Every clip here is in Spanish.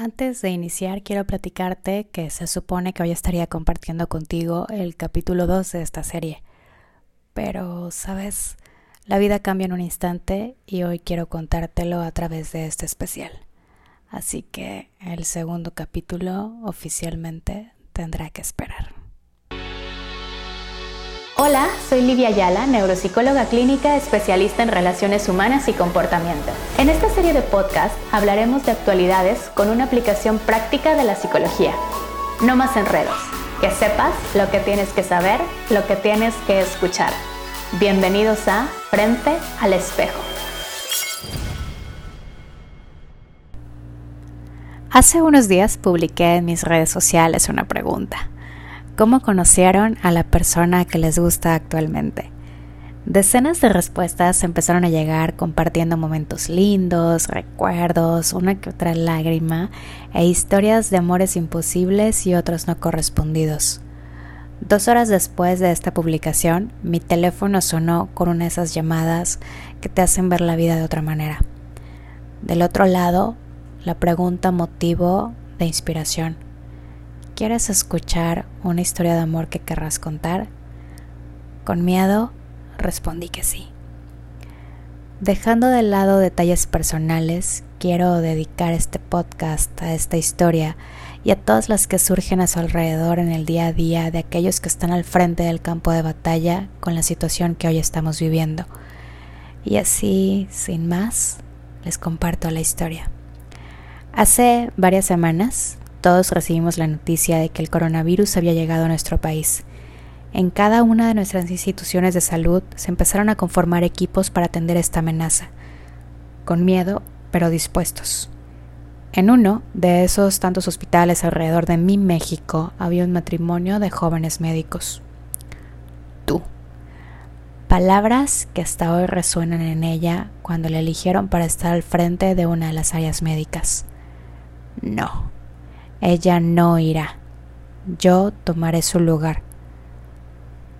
Antes de iniciar, quiero platicarte que se supone que hoy estaría compartiendo contigo el capítulo 2 de esta serie. Pero, ¿sabes? La vida cambia en un instante y hoy quiero contártelo a través de este especial. Así que el segundo capítulo oficialmente tendrá que esperar. Hola, soy Livia Ayala, neuropsicóloga clínica especialista en relaciones humanas y comportamiento. En esta serie de podcast hablaremos de actualidades con una aplicación práctica de la psicología. No más enredos, que sepas lo que tienes que saber, lo que tienes que escuchar. Bienvenidos a Frente al Espejo. Hace unos días publiqué en mis redes sociales una pregunta ¿Cómo conocieron a la persona que les gusta actualmente? Decenas de respuestas empezaron a llegar compartiendo momentos lindos, recuerdos, una que otra lágrima e historias de amores imposibles y otros no correspondidos. Dos horas después de esta publicación, mi teléfono sonó con una de esas llamadas que te hacen ver la vida de otra manera. Del otro lado, la pregunta motivo de inspiración. ¿Quieres escuchar una historia de amor que querrás contar? Con miedo respondí que sí. Dejando de lado detalles personales, quiero dedicar este podcast a esta historia y a todas las que surgen a su alrededor en el día a día de aquellos que están al frente del campo de batalla con la situación que hoy estamos viviendo. Y así, sin más, les comparto la historia. Hace varias semanas todos recibimos la noticia de que el coronavirus había llegado a nuestro país. En cada una de nuestras instituciones de salud se empezaron a conformar equipos para atender esta amenaza, con miedo, pero dispuestos. En uno de esos tantos hospitales alrededor de mi México había un matrimonio de jóvenes médicos. Tú. Palabras que hasta hoy resuenan en ella cuando le eligieron para estar al frente de una de las áreas médicas. No. Ella no irá. Yo tomaré su lugar.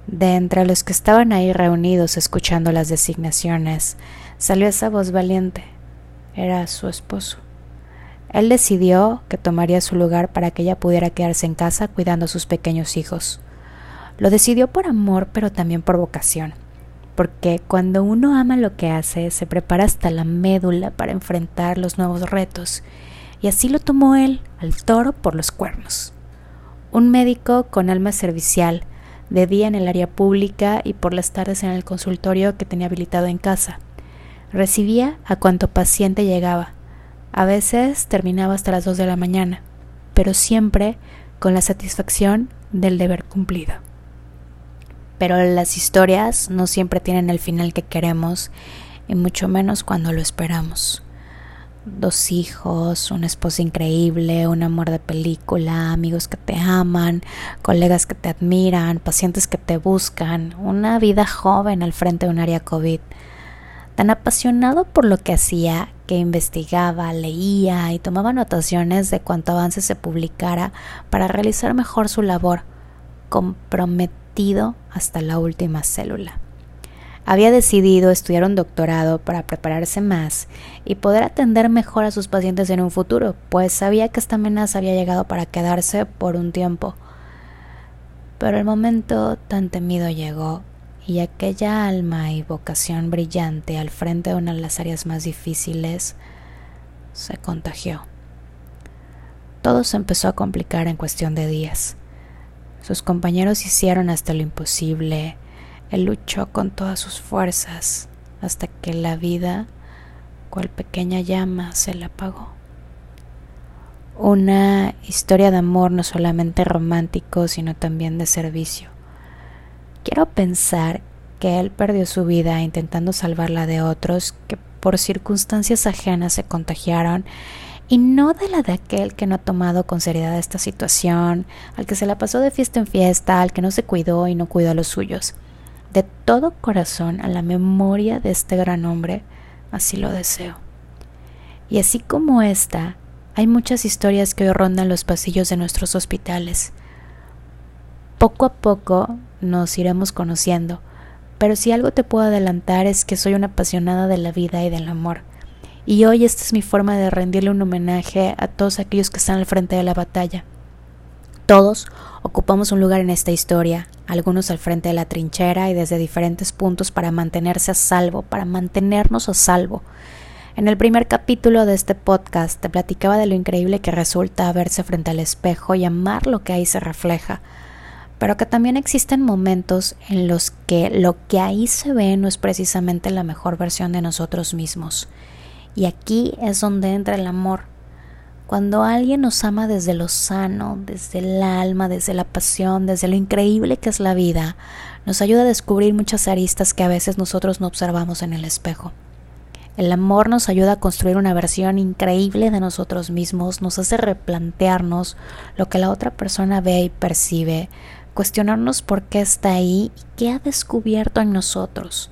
De entre los que estaban ahí reunidos escuchando las designaciones, salió esa voz valiente. Era su esposo. Él decidió que tomaría su lugar para que ella pudiera quedarse en casa cuidando a sus pequeños hijos. Lo decidió por amor, pero también por vocación, porque cuando uno ama lo que hace, se prepara hasta la médula para enfrentar los nuevos retos y así lo tomó él, al toro por los cuernos. Un médico con alma servicial, de día en el área pública y por las tardes en el consultorio que tenía habilitado en casa. Recibía a cuanto paciente llegaba. A veces terminaba hasta las dos de la mañana, pero siempre con la satisfacción del deber cumplido. Pero las historias no siempre tienen el final que queremos, y mucho menos cuando lo esperamos dos hijos, una esposa increíble, un amor de película, amigos que te aman, colegas que te admiran, pacientes que te buscan, una vida joven al frente de un área COVID. Tan apasionado por lo que hacía que investigaba, leía y tomaba anotaciones de cuanto avance se publicara para realizar mejor su labor, comprometido hasta la última célula. Había decidido estudiar un doctorado para prepararse más y poder atender mejor a sus pacientes en un futuro, pues sabía que esta amenaza había llegado para quedarse por un tiempo. Pero el momento tan temido llegó y aquella alma y vocación brillante al frente de una de las áreas más difíciles se contagió. Todo se empezó a complicar en cuestión de días. Sus compañeros hicieron hasta lo imposible, él luchó con todas sus fuerzas hasta que la vida, cual pequeña llama, se le apagó. Una historia de amor no solamente romántico, sino también de servicio. Quiero pensar que él perdió su vida intentando salvar la de otros que por circunstancias ajenas se contagiaron y no de la de aquel que no ha tomado con seriedad esta situación, al que se la pasó de fiesta en fiesta, al que no se cuidó y no cuidó a los suyos de todo corazón a la memoria de este gran hombre, así lo deseo. Y así como esta, hay muchas historias que hoy rondan los pasillos de nuestros hospitales. Poco a poco nos iremos conociendo, pero si algo te puedo adelantar es que soy una apasionada de la vida y del amor, Y hoy esta es mi forma de rendirle un homenaje a todos aquellos que están al frente de la batalla. Todos ocupamos un lugar en esta historia, algunos al frente de la trinchera y desde diferentes puntos para mantenerse a salvo, para mantenernos a salvo. En el primer capítulo de este podcast te platicaba de lo increíble que resulta verse frente al espejo y amar lo que ahí se refleja, pero que también existen momentos en los que lo que ahí se ve no es precisamente la mejor versión de nosotros mismos. Y aquí es donde entra el amor. Cuando alguien nos ama desde lo sano, desde el alma, desde la pasión, desde lo increíble que es la vida, nos ayuda a descubrir muchas aristas que a veces nosotros no observamos en el espejo. El amor nos ayuda a construir una versión increíble de nosotros mismos, nos hace replantearnos lo que la otra persona ve y percibe, cuestionarnos por qué está ahí y qué ha descubierto en nosotros.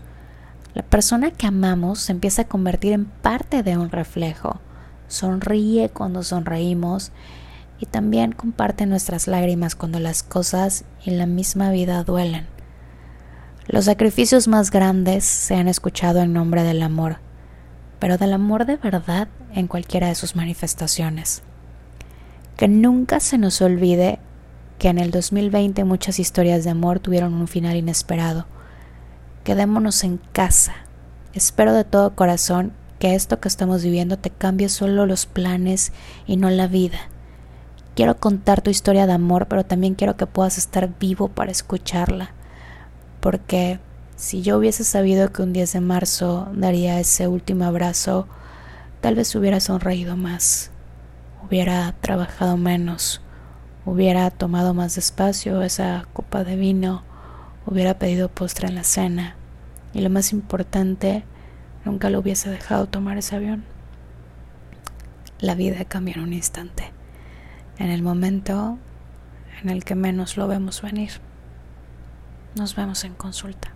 La persona que amamos se empieza a convertir en parte de un reflejo, sonríe cuando sonreímos y también comparte nuestras lágrimas cuando las cosas en la misma vida duelen. Los sacrificios más grandes se han escuchado en nombre del amor pero del amor de verdad en cualquiera de sus manifestaciones. Que nunca se nos olvide que en el 2020 muchas historias de amor tuvieron un final inesperado. Quedémonos en casa. Espero de todo corazón que esto que estamos viviendo te cambie solo los planes y no la vida. Quiero contar tu historia de amor, pero también quiero que puedas estar vivo para escucharla. Porque si yo hubiese sabido que un 10 de marzo daría ese último abrazo, tal vez hubiera sonreído más, hubiera trabajado menos, hubiera tomado más despacio esa copa de vino, hubiera pedido postre en la cena y lo más importante, nunca lo hubiese dejado tomar ese avión. La vida cambia en un instante, en el momento en el que menos lo vemos venir. Nos vemos en consulta.